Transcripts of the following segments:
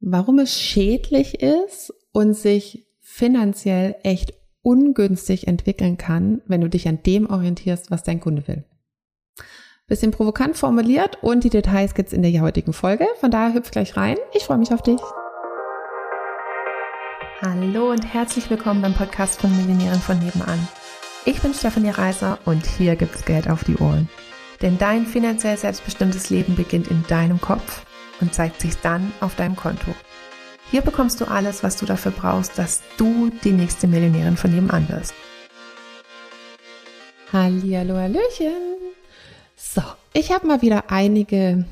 warum es schädlich ist und sich finanziell echt ungünstig entwickeln kann, wenn du dich an dem orientierst, was dein Kunde will. Bisschen provokant formuliert und die Details gibt's in der heutigen Folge. Von daher hüpf gleich rein. Ich freue mich auf dich. Hallo und herzlich willkommen beim Podcast von Millionären von nebenan. Ich bin Stefanie Reiser und hier gibt's Geld auf die Ohren. Denn dein finanziell selbstbestimmtes Leben beginnt in deinem Kopf und zeigt sich dann auf deinem Konto. Hier bekommst du alles, was du dafür brauchst, dass du die nächste Millionärin von nebenan wirst. Hallihallo, Hallöchen. So, ich habe mal wieder einige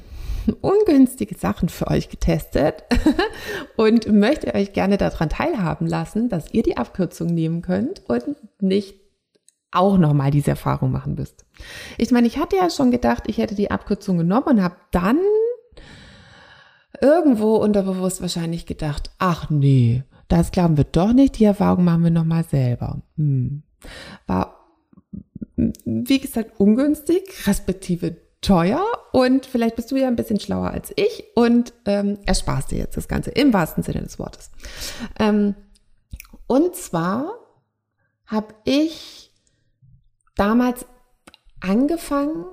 ungünstige Sachen für euch getestet und möchte euch gerne daran teilhaben lassen, dass ihr die Abkürzung nehmen könnt und nicht auch nochmal diese Erfahrung machen müsst. Ich meine, ich hatte ja schon gedacht, ich hätte die Abkürzung genommen und habe dann irgendwo unterbewusst wahrscheinlich gedacht, ach nee, das glauben wir doch nicht, die Erfahrung machen wir nochmal selber. Hm. War, wie gesagt, ungünstig, respektive teuer und vielleicht bist du ja ein bisschen schlauer als ich und ähm, ersparst dir jetzt das Ganze im wahrsten Sinne des Wortes. Ähm, und zwar habe ich damals angefangen,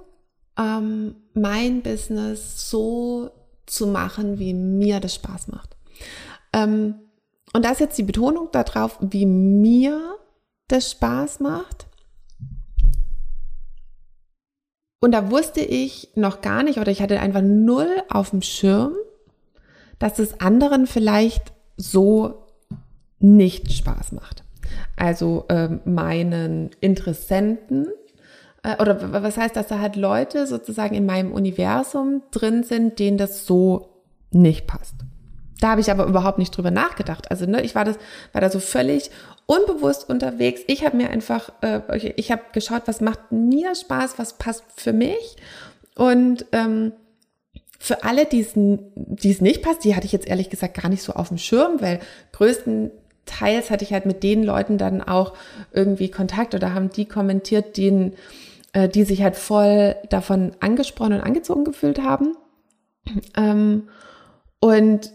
ähm, mein Business so zu machen, wie mir das Spaß macht. Ähm, und da ist jetzt die Betonung darauf, wie mir das Spaß macht. Und da wusste ich noch gar nicht oder ich hatte einfach null auf dem Schirm, dass es anderen vielleicht so nicht Spaß macht. Also äh, meinen Interessenten oder was heißt, dass da halt Leute sozusagen in meinem Universum drin sind, denen das so nicht passt. Da habe ich aber überhaupt nicht drüber nachgedacht. Also ne, ich war das, war da so völlig unbewusst unterwegs. Ich habe mir einfach, äh, ich habe geschaut, was macht mir Spaß, was passt für mich und ähm, für alle, die es nicht passt, die hatte ich jetzt ehrlich gesagt gar nicht so auf dem Schirm, weil größtenteils hatte ich halt mit den Leuten dann auch irgendwie Kontakt oder haben die kommentiert, denen äh, die sich halt voll davon angesprochen und angezogen gefühlt haben. Ähm, und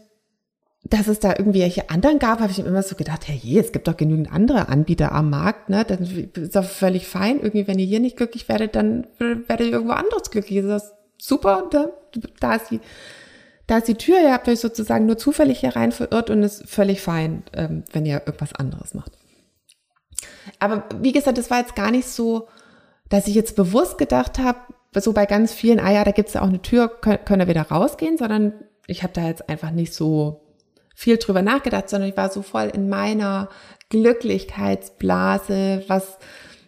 dass es da irgendwie welche anderen gab, habe ich immer so gedacht, hey, je, es gibt doch genügend andere Anbieter am Markt, ne? Dann ist doch völlig fein. Irgendwie, wenn ihr hier nicht glücklich werdet, dann werdet ihr irgendwo anderes glücklich. Das ist super, da, da ist die, da ist die Tür, ihr habt euch sozusagen nur zufällig hier rein verirrt und ist völlig fein, ähm, wenn ihr irgendwas anderes macht. Aber wie gesagt, das war jetzt gar nicht so, dass ich jetzt bewusst gedacht habe, so bei ganz vielen, ah ja, da gibt's ja auch eine Tür, können, können wir wieder rausgehen, sondern ich habe da jetzt einfach nicht so viel drüber nachgedacht, sondern ich war so voll in meiner Glücklichkeitsblase, was,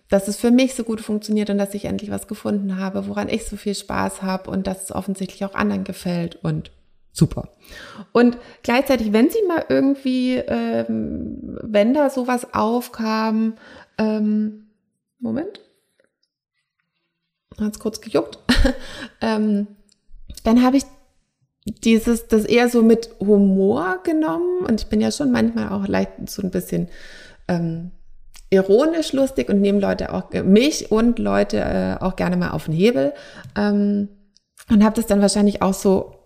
dass es für mich so gut funktioniert und dass ich endlich was gefunden habe, woran ich so viel Spaß habe und dass es offensichtlich auch anderen gefällt und super. Und gleichzeitig, wenn sie mal irgendwie, ähm, wenn da sowas aufkam, ähm, Moment, hat es kurz gejuckt, ähm, dann habe ich dieses, das eher so mit Humor genommen und ich bin ja schon manchmal auch leicht so ein bisschen ähm, ironisch lustig und nehme Leute auch, mich und Leute äh, auch gerne mal auf den Hebel ähm, und habe das dann wahrscheinlich auch so,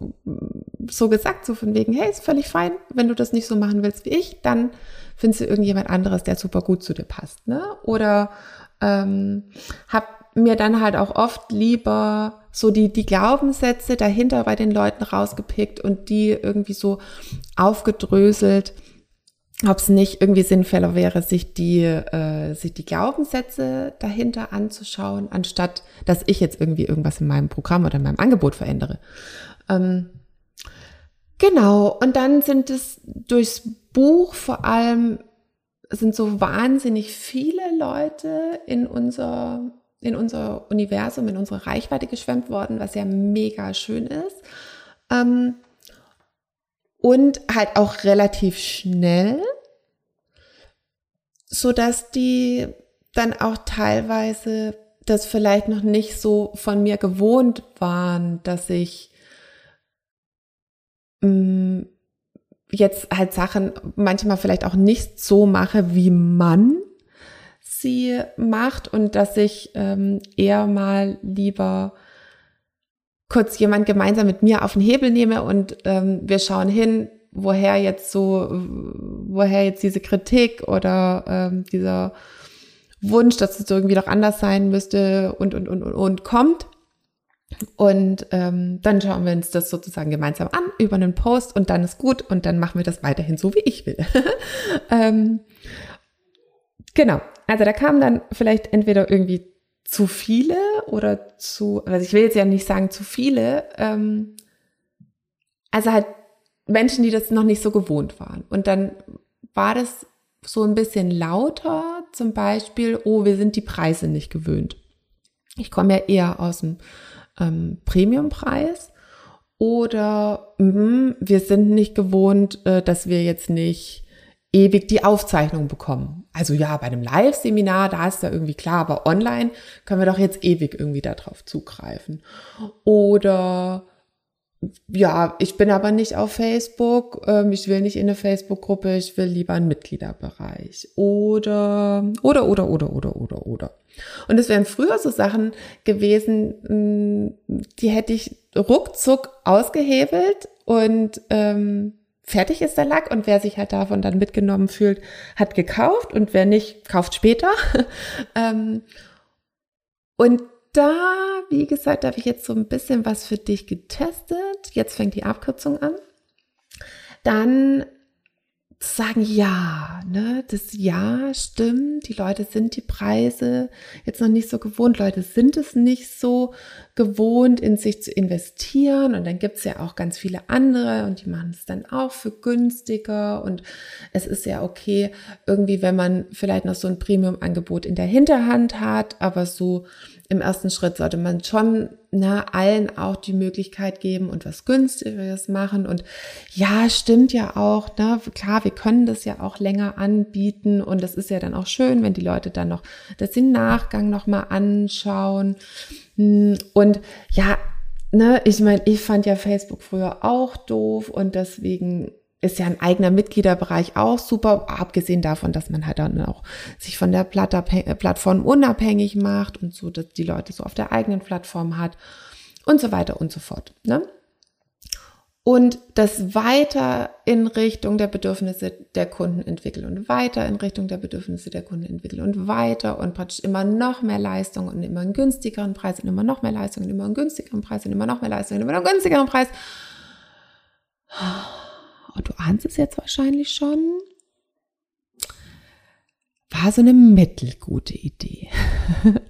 so gesagt, so von wegen, hey, ist völlig fein, wenn du das nicht so machen willst wie ich, dann findest du irgendjemand anderes, der super gut zu dir passt, ne? Oder ähm, habe mir dann halt auch oft lieber so die, die Glaubenssätze dahinter bei den Leuten rausgepickt und die irgendwie so aufgedröselt, ob es nicht irgendwie sinnvoller wäre, sich die, äh, sich die Glaubenssätze dahinter anzuschauen, anstatt dass ich jetzt irgendwie irgendwas in meinem Programm oder in meinem Angebot verändere. Ähm, genau, und dann sind es durchs Buch vor allem sind so wahnsinnig viele Leute in unser in unser Universum, in unsere Reichweite geschwemmt worden, was ja mega schön ist. Ähm, und halt auch relativ schnell, so dass die dann auch teilweise das vielleicht noch nicht so von mir gewohnt waren, dass ich mh, mm, jetzt halt Sachen manchmal vielleicht auch nicht so mache, wie man sie macht und dass ich ähm, eher mal lieber kurz jemand gemeinsam mit mir auf den Hebel nehme und ähm, wir schauen hin, woher jetzt so, woher jetzt diese Kritik oder ähm, dieser Wunsch, dass es irgendwie doch anders sein müsste und, und, und, und, und kommt. Und ähm, dann schauen wir uns das sozusagen gemeinsam an über einen Post und dann ist gut und dann machen wir das weiterhin so, wie ich will. ähm, genau, also da kamen dann vielleicht entweder irgendwie zu viele oder zu, also ich will jetzt ja nicht sagen zu viele, ähm, also halt Menschen, die das noch nicht so gewohnt waren. Und dann war das so ein bisschen lauter, zum Beispiel, oh, wir sind die Preise nicht gewöhnt. Ich komme ja eher aus dem ähm, Premiumpreis oder mh, wir sind nicht gewohnt, äh, dass wir jetzt nicht ewig die Aufzeichnung bekommen. Also ja, bei einem Live-Seminar, da ist ja irgendwie klar, aber online können wir doch jetzt ewig irgendwie darauf zugreifen. Oder ja, ich bin aber nicht auf Facebook, ähm, ich will nicht in eine Facebook-Gruppe, ich will lieber einen Mitgliederbereich. Oder, oder, oder, oder, oder, oder, oder. Und es wären früher so Sachen gewesen, mm, die hätte ich ruckzuck ausgehebelt und ähm, fertig ist der Lack und wer sich halt davon dann mitgenommen fühlt, hat gekauft und wer nicht, kauft später. ähm, und da, wie gesagt, habe ich jetzt so ein bisschen was für dich getestet. Jetzt fängt die Abkürzung an. Dann sagen, ja, ne, das Ja stimmt, die Leute sind die Preise jetzt noch nicht so gewohnt, Leute sind es nicht so gewohnt, in sich zu investieren. Und dann gibt's ja auch ganz viele andere und die machen es dann auch für günstiger. Und es ist ja okay, irgendwie, wenn man vielleicht noch so ein Premium-Angebot in der Hinterhand hat, aber so im ersten Schritt sollte man schon ne, allen auch die Möglichkeit geben und was günstigeres machen. Und ja, stimmt ja auch, ne, klar, wir können das ja auch länger anbieten und das ist ja dann auch schön, wenn die Leute dann noch das den Nachgang nochmal anschauen. Und ja, ne, ich meine, ich fand ja Facebook früher auch doof und deswegen ist ja ein eigener Mitgliederbereich auch super, abgesehen davon, dass man halt dann auch sich von der Plattform unabhängig macht und so, dass die Leute so auf der eigenen Plattform hat und so weiter und so fort. Ne? Und das weiter in Richtung der Bedürfnisse der Kunden entwickeln und weiter in Richtung der Bedürfnisse der Kunden entwickeln und weiter und praktisch immer noch mehr Leistung und immer einen günstigeren Preis und immer noch mehr Leistung und immer einen günstigeren Preis und immer noch mehr Leistung und immer noch einen günstigeren Preis und du ahnst es jetzt wahrscheinlich schon, war so eine mittelgute Idee.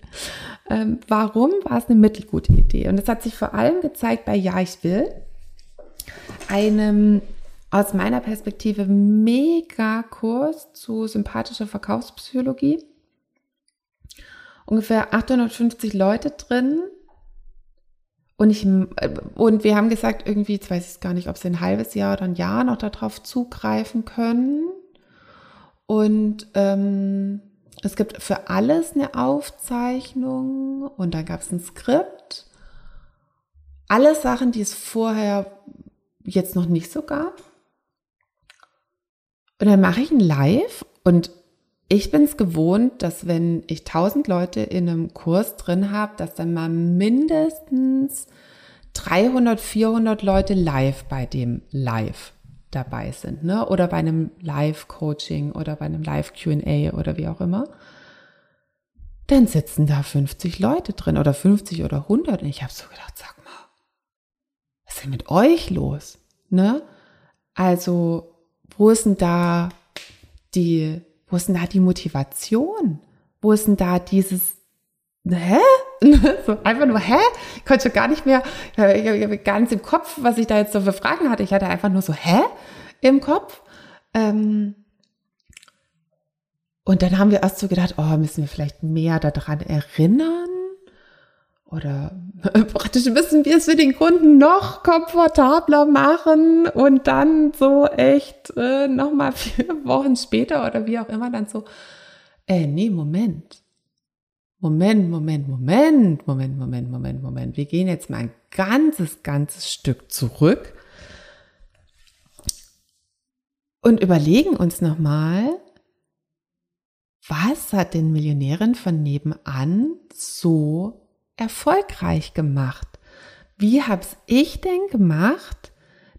ähm, warum war es eine mittelgute Idee? Und das hat sich vor allem gezeigt bei Ja, ich will, einem aus meiner Perspektive mega Kurs zu sympathischer Verkaufspsychologie. Ungefähr 850 Leute drin, und ich, äh, und wir haben gesagt, irgendwie, jetzt weiß ich gar nicht, ob sie ein halbes Jahr oder ein Jahr noch darauf zugreifen können. Und ähm, es gibt für alles eine Aufzeichnung und dann gab es ein Skript. Alle Sachen, die es vorher jetzt noch nicht so gab. Und dann mache ich ein Live und ich bin es gewohnt, dass wenn ich tausend Leute in einem Kurs drin habe, dass dann mal mindestens 300, 400 Leute live bei dem Live dabei sind, ne? Oder bei einem Live-Coaching oder bei einem Live-QA oder wie auch immer. Dann sitzen da 50 Leute drin oder 50 oder 100 und ich habe so gedacht, sag mal, was ist denn mit euch los? Ne? Also, wo ist denn da die wo ist denn da die Motivation? Wo ist denn da dieses, hä? so einfach nur, hä? Ich konnte schon gar nicht mehr, ich habe ganz im Kopf, was ich da jetzt so für Fragen hatte. Ich hatte einfach nur so, hä? Im Kopf. Ähm, und dann haben wir erst so gedacht, oh, müssen wir vielleicht mehr daran erinnern? Oder praktisch müssen wir es für den Kunden noch komfortabler machen und dann so echt äh, nochmal vier Wochen später oder wie auch immer dann so, äh, nee, Moment. Moment, Moment, Moment, Moment, Moment, Moment, Moment. Wir gehen jetzt mal ein ganzes, ganzes Stück zurück und überlegen uns nochmal, was hat den Millionären von nebenan so erfolgreich gemacht? Wie hab's ich denn gemacht,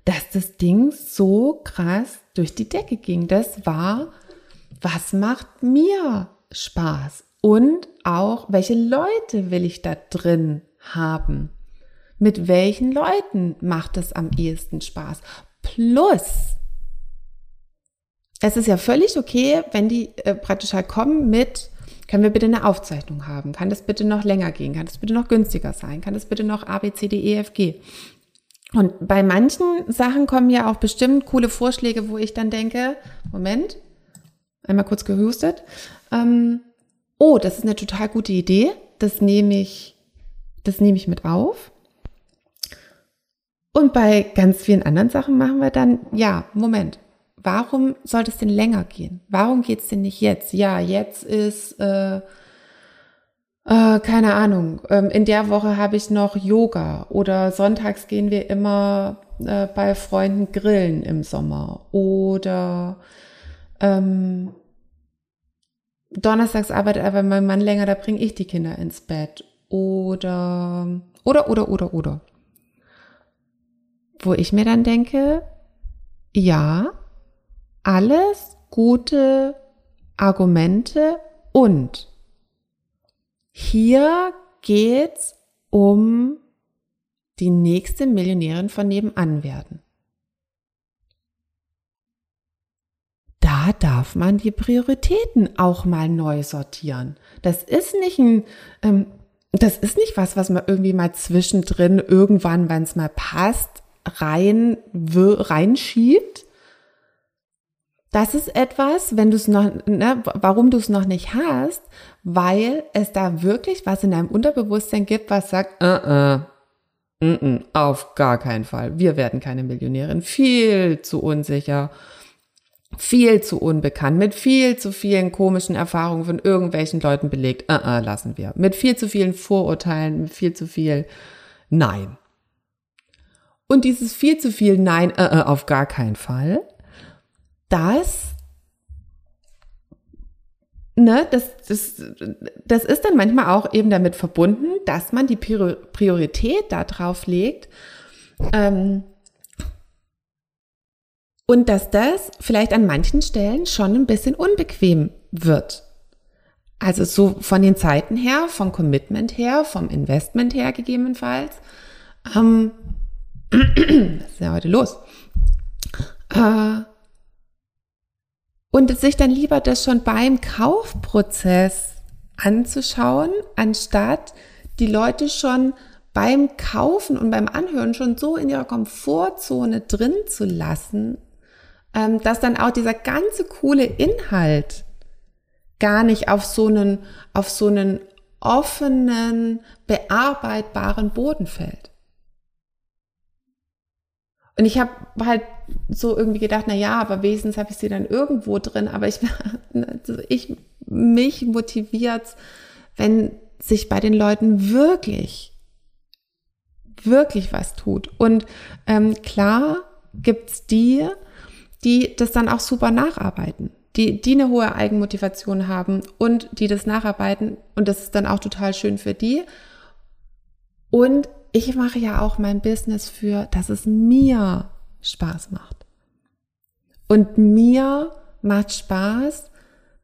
dass das Ding so krass durch die Decke ging. Das war, was macht mir Spaß? Und auch, welche Leute will ich da drin haben? Mit welchen Leuten macht es am ehesten Spaß? Plus, es ist ja völlig okay, wenn die äh, praktisch halt kommen mit, können wir bitte eine Aufzeichnung haben? Kann das bitte noch länger gehen? Kann das bitte noch günstiger sein? Kann das bitte noch A, B, C, D, E, F, G? Und bei manchen Sachen kommen ja auch bestimmt coole Vorschläge, wo ich dann denke, Moment, einmal kurz gehustet, ähm, oh, das ist eine total gute Idee, das nehme ich, das nehme ich mit auf. Und bei ganz vielen anderen Sachen machen wir dann, ja, Moment, warum sollte es denn länger gehen? Warum geht es denn nicht jetzt? Ja, jetzt ist, äh, äh, keine Ahnung, ähm, in der Woche habe ich noch Yoga oder sonntags gehen wir immer äh, bei Freunden grillen im Sommer oder ähm, donnerstags arbeitet aber mein Mann länger, da bringe ich die Kinder ins Bett oder oder oder oder oder wo ich mir dann denke, ja, alles gute Argumente und hier geht's um die nächste Millionärin von nebenan werden. Da darf man die Prioritäten auch mal neu sortieren. Das ist nicht ein, ähm, das ist nicht was, was man irgendwie mal zwischendrin irgendwann, wenn es mal passt, rein, reinschiebt. Das ist etwas, wenn du es noch, ne, warum du es noch nicht hast, weil es da wirklich was in deinem Unterbewusstsein gibt, was sagt, uh -uh, uh -uh, auf gar keinen Fall. Wir werden keine Millionärin. Viel zu unsicher, viel zu unbekannt, mit viel zu vielen komischen Erfahrungen von irgendwelchen Leuten belegt. Uh -uh, lassen wir. Mit viel zu vielen Vorurteilen, mit viel zu viel Nein. Und dieses viel zu viel Nein, äh, äh, auf gar keinen Fall, das, ne, das, das, das ist dann manchmal auch eben damit verbunden, dass man die Priorität darauf legt, ähm, und dass das vielleicht an manchen Stellen schon ein bisschen unbequem wird. Also so von den Zeiten her, vom Commitment her, vom Investment her gegebenenfalls. Ähm, was ist ja heute los? Äh, und sich dann lieber das schon beim Kaufprozess anzuschauen, anstatt die Leute schon beim Kaufen und beim Anhören schon so in ihrer Komfortzone drin zu lassen, ähm, dass dann auch dieser ganze coole Inhalt gar nicht auf so einen, auf so einen offenen, bearbeitbaren Boden fällt. Und ich habe halt so irgendwie gedacht, na ja, aber wesens habe ich sie dann irgendwo drin. Aber ich, also ich mich motiviert, wenn sich bei den Leuten wirklich, wirklich was tut. Und ähm, klar gibt's die, die das dann auch super nacharbeiten, die, die eine hohe Eigenmotivation haben und die das nacharbeiten. Und das ist dann auch total schön für die. Und ich mache ja auch mein Business für, dass es mir Spaß macht. Und mir macht Spaß,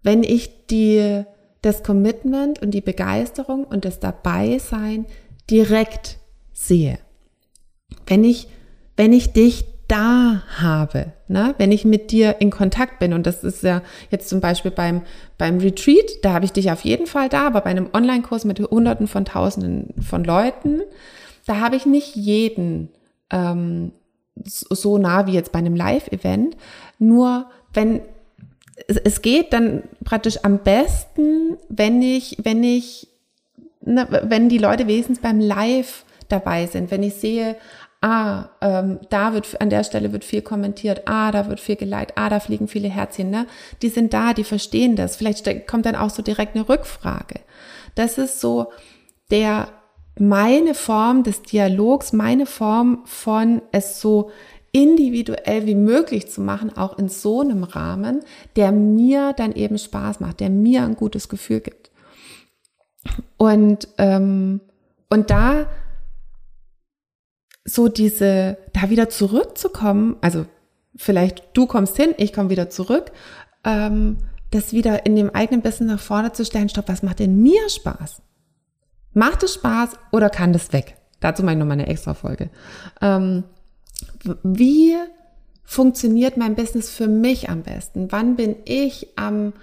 wenn ich die, das Commitment und die Begeisterung und das Dabeisein direkt sehe. Wenn ich, wenn ich dich da habe, ne? wenn ich mit dir in Kontakt bin. Und das ist ja jetzt zum Beispiel beim, beim Retreat, da habe ich dich auf jeden Fall da, aber bei einem Online-Kurs mit Hunderten von Tausenden von Leuten, da habe ich nicht jeden ähm, so nah wie jetzt bei einem Live-Event. Nur wenn es geht dann praktisch am besten, wenn ich, wenn ich, ne, wenn die Leute wesentlich beim Live dabei sind, wenn ich sehe, ah, ähm, da wird an der Stelle wird viel kommentiert, ah, da wird viel geliked, ah, da fliegen viele Herzchen, ne? Die sind da, die verstehen das. Vielleicht kommt dann auch so direkt eine Rückfrage. Das ist so der meine Form des Dialogs, meine Form von es so individuell wie möglich zu machen, auch in so einem Rahmen, der mir dann eben Spaß macht, der mir ein gutes Gefühl gibt. Und, ähm, und da so diese, da wieder zurückzukommen, also vielleicht du kommst hin, ich komme wieder zurück, ähm, das wieder in dem eigenen Business nach vorne zu stellen, stopp, was macht denn mir Spaß? Macht es Spaß oder kann das weg? Dazu mache ich nochmal eine extra Folge. Ähm, wie funktioniert mein Business für mich am besten? Wann bin ich am,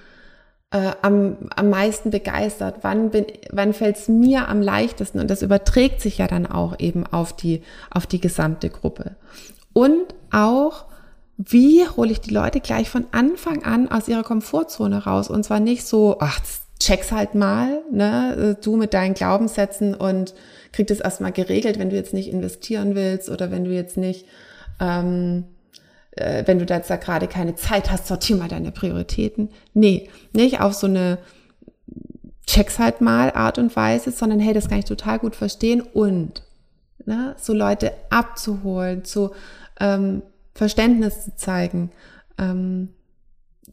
äh, am, am meisten begeistert? Wann, wann fällt es mir am leichtesten? Und das überträgt sich ja dann auch eben auf die, auf die gesamte Gruppe. Und auch, wie hole ich die Leute gleich von Anfang an aus ihrer Komfortzone raus? Und zwar nicht so, ach, check's halt mal, ne, du mit deinen Glaubenssätzen und krieg das erstmal geregelt, wenn du jetzt nicht investieren willst oder wenn du jetzt nicht, ähm, äh, wenn du da jetzt da gerade keine Zeit hast, sortier mal deine Prioritäten. Nee, nicht auf so eine check's halt mal Art und Weise, sondern hey, das kann ich total gut verstehen und ne, so Leute abzuholen, zu ähm, Verständnis zu zeigen. Ähm,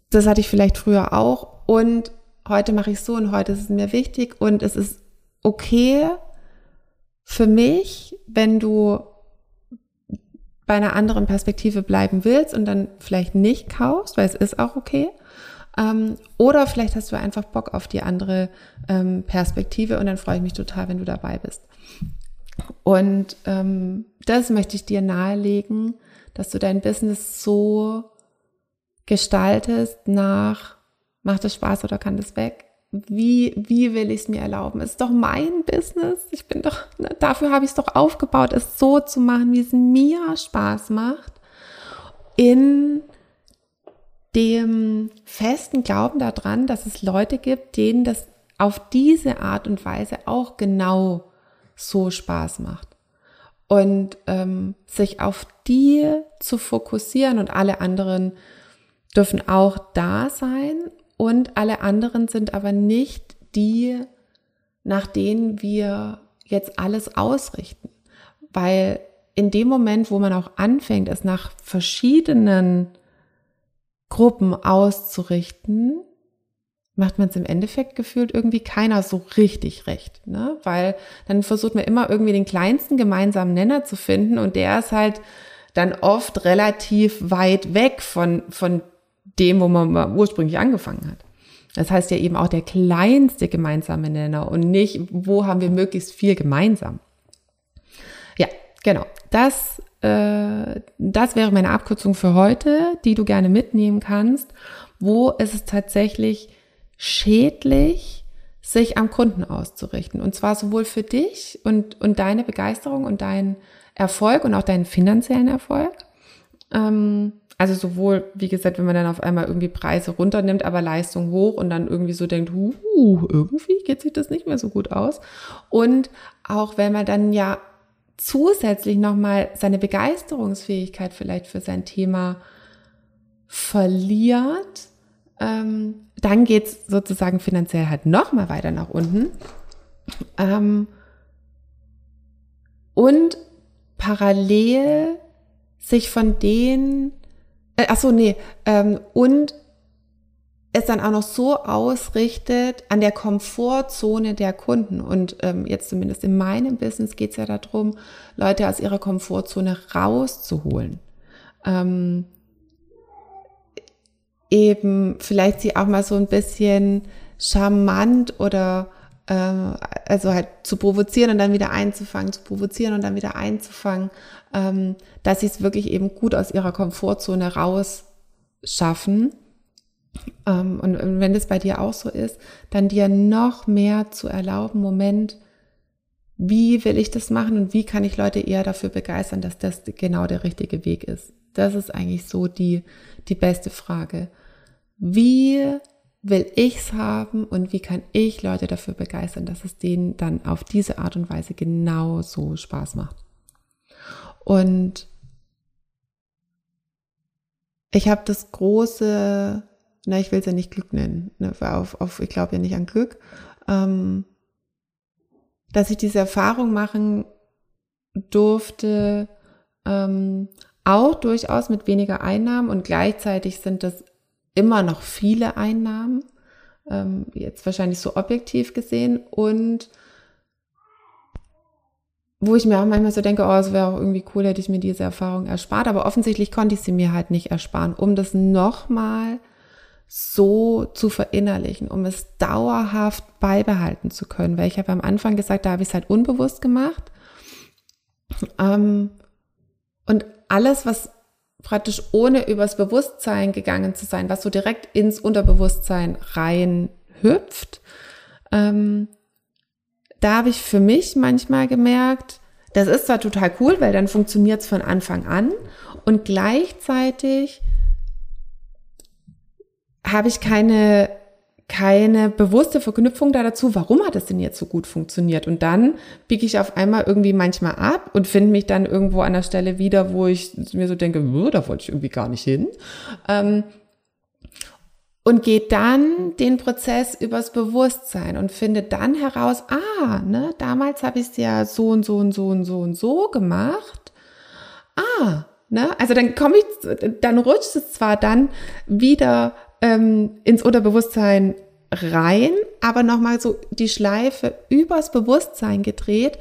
das hatte ich vielleicht früher auch und heute mache ich so und heute ist es mir wichtig und es ist okay für mich, wenn du bei einer anderen Perspektive bleiben willst und dann vielleicht nicht kaufst, weil es ist auch okay. Ähm, oder vielleicht hast du einfach Bock auf die andere ähm, Perspektive und dann freue ich mich total, wenn du dabei bist. Und ähm, das möchte ich dir nahelegen, dass du dein Business so gestaltest nach Macht es Spaß oder kann das weg? Wie, wie will ich es mir erlauben? Es ist doch mein Business. Ich bin doch, ne, dafür habe ich es doch aufgebaut, es so zu machen, wie es mir Spaß macht. In dem festen Glauben daran, dass es Leute gibt, denen das auf diese Art und Weise auch genau so Spaß macht. Und ähm, sich auf die zu fokussieren und alle anderen dürfen auch da sein und alle anderen sind aber nicht die, nach denen wir jetzt alles ausrichten. Weil in dem Moment, wo man auch anfängt, es nach verschiedenen Gruppen auszurichten, macht man es im Endeffekt gefühlt irgendwie keiner so richtig recht, ne? Weil dann versucht man immer irgendwie den kleinsten gemeinsamen Nenner zu finden und der ist halt dann oft relativ weit weg von, von dem, wo man ursprünglich angefangen hat. Das heißt ja eben auch der kleinste gemeinsame Nenner und nicht, wo haben wir möglichst viel gemeinsam. Ja, genau. Das, äh, das wäre meine Abkürzung für heute, die du gerne mitnehmen kannst. Wo ist es tatsächlich schädlich, sich am Kunden auszurichten? Und zwar sowohl für dich und, und deine Begeisterung und deinen Erfolg und auch deinen finanziellen Erfolg. Ähm, also sowohl, wie gesagt, wenn man dann auf einmal irgendwie Preise runternimmt, aber Leistung hoch und dann irgendwie so denkt, uh, irgendwie geht sich das nicht mehr so gut aus. Und auch wenn man dann ja zusätzlich nochmal seine Begeisterungsfähigkeit vielleicht für sein Thema verliert, ähm, dann geht's sozusagen finanziell halt nochmal weiter nach unten. Ähm, und parallel sich von den äh, ach so, nee. Ähm, und es dann auch noch so ausrichtet an der Komfortzone der Kunden. Und ähm, jetzt zumindest in meinem Business geht es ja darum, Leute aus ihrer Komfortzone rauszuholen. Ähm, eben vielleicht sie auch mal so ein bisschen charmant oder also halt zu provozieren und dann wieder einzufangen, zu provozieren und dann wieder einzufangen, ähm, dass sie es wirklich eben gut aus ihrer Komfortzone raus schaffen. Ähm, und wenn das bei dir auch so ist, dann dir noch mehr zu erlauben, Moment, wie will ich das machen und wie kann ich Leute eher dafür begeistern, dass das genau der richtige Weg ist? Das ist eigentlich so die, die beste Frage. Wie will ich's haben und wie kann ich Leute dafür begeistern, dass es denen dann auf diese Art und Weise genauso Spaß macht. Und ich habe das große, na, ich will es ja nicht Glück nennen, ne, auf, auf, ich glaube ja nicht an Glück, ähm, dass ich diese Erfahrung machen durfte, ähm, auch durchaus mit weniger Einnahmen und gleichzeitig sind das immer noch viele Einnahmen, ähm, jetzt wahrscheinlich so objektiv gesehen. Und wo ich mir auch manchmal so denke, oh, es wäre auch irgendwie cool, hätte ich mir diese Erfahrung erspart. Aber offensichtlich konnte ich sie mir halt nicht ersparen, um das nochmal so zu verinnerlichen, um es dauerhaft beibehalten zu können. Weil ich habe am Anfang gesagt, da habe ich es halt unbewusst gemacht. Ähm, und alles, was praktisch ohne übers Bewusstsein gegangen zu sein, was so direkt ins Unterbewusstsein rein hüpft, ähm, da habe ich für mich manchmal gemerkt, das ist zwar total cool, weil dann funktioniert es von Anfang an und gleichzeitig habe ich keine keine bewusste Verknüpfung da dazu, warum hat es denn jetzt so gut funktioniert? Und dann biege ich auf einmal irgendwie manchmal ab und finde mich dann irgendwo an der Stelle wieder, wo ich mir so denke, da wollte ich irgendwie gar nicht hin. Ähm, und geht dann den Prozess übers Bewusstsein und finde dann heraus, ah, ne, damals habe ich es ja so und so und so und so und so gemacht. Ah, ne, also dann komme ich, dann rutscht es zwar dann wieder ähm, ins Unterbewusstsein rein, aber nochmal so die Schleife übers Bewusstsein gedreht.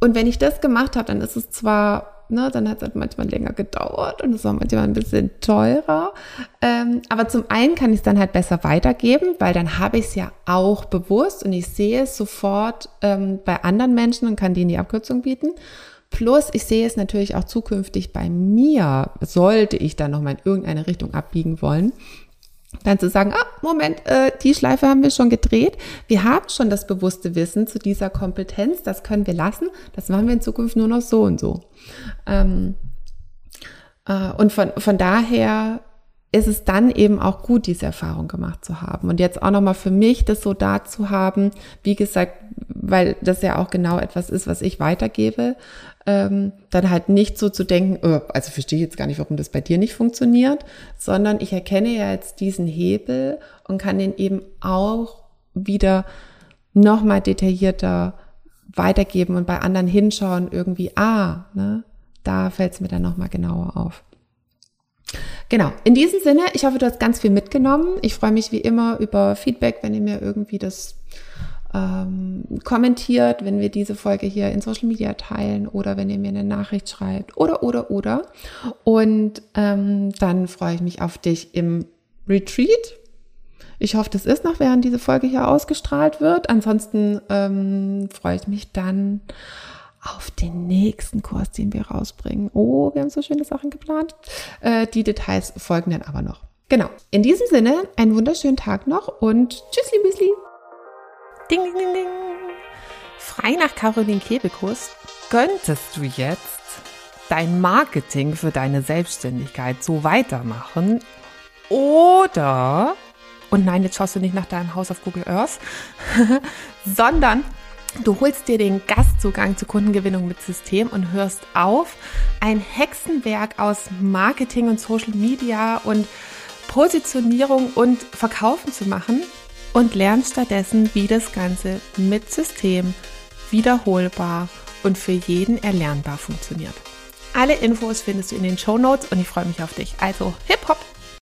Und wenn ich das gemacht habe, dann ist es zwar, ne, dann hat es halt manchmal länger gedauert und es war manchmal ein bisschen teurer. Ähm, aber zum einen kann ich es dann halt besser weitergeben, weil dann habe ich es ja auch bewusst und ich sehe es sofort ähm, bei anderen Menschen und kann denen die Abkürzung bieten. Plus, ich sehe es natürlich auch zukünftig bei mir, sollte ich dann nochmal in irgendeine Richtung abbiegen wollen dann zu sagen, ah, Moment, äh, die Schleife haben wir schon gedreht. Wir haben schon das bewusste Wissen zu dieser Kompetenz, das können wir lassen. Das machen wir in Zukunft nur noch so und so. Ähm, äh, und von, von daher ist es dann eben auch gut, diese Erfahrung gemacht zu haben. Und jetzt auch nochmal für mich das so da zu haben, wie gesagt, weil das ja auch genau etwas ist, was ich weitergebe, ähm, dann halt nicht so zu denken, oh, also verstehe ich jetzt gar nicht, warum das bei dir nicht funktioniert, sondern ich erkenne ja jetzt diesen Hebel und kann den eben auch wieder nochmal detaillierter weitergeben und bei anderen hinschauen, irgendwie, ah, ne, da fällt es mir dann nochmal genauer auf. Genau, in diesem Sinne, ich hoffe, du hast ganz viel mitgenommen. Ich freue mich wie immer über Feedback, wenn ihr mir irgendwie das ähm, kommentiert, wenn wir diese Folge hier in Social Media teilen oder wenn ihr mir eine Nachricht schreibt oder, oder, oder. Und ähm, dann freue ich mich auf dich im Retreat. Ich hoffe, das ist noch, während diese Folge hier ausgestrahlt wird. Ansonsten ähm, freue ich mich dann auf den nächsten Kurs, den wir rausbringen. Oh, wir haben so schöne Sachen geplant. Äh, die Details folgen dann aber noch. Genau. In diesem Sinne, einen wunderschönen Tag noch und tschüssli, müsli. Ding, ding, ding, ding. Frei nach Caroline Kebekus könntest du jetzt dein Marketing für deine Selbstständigkeit so weitermachen oder und nein, jetzt schaust du nicht nach deinem Haus auf Google Earth, sondern Du holst dir den Gastzugang zur Kundengewinnung mit System und hörst auf, ein Hexenwerk aus Marketing und Social Media und Positionierung und Verkaufen zu machen und lernst stattdessen, wie das Ganze mit System wiederholbar und für jeden erlernbar funktioniert. Alle Infos findest du in den Show Notes und ich freue mich auf dich. Also, hip hop!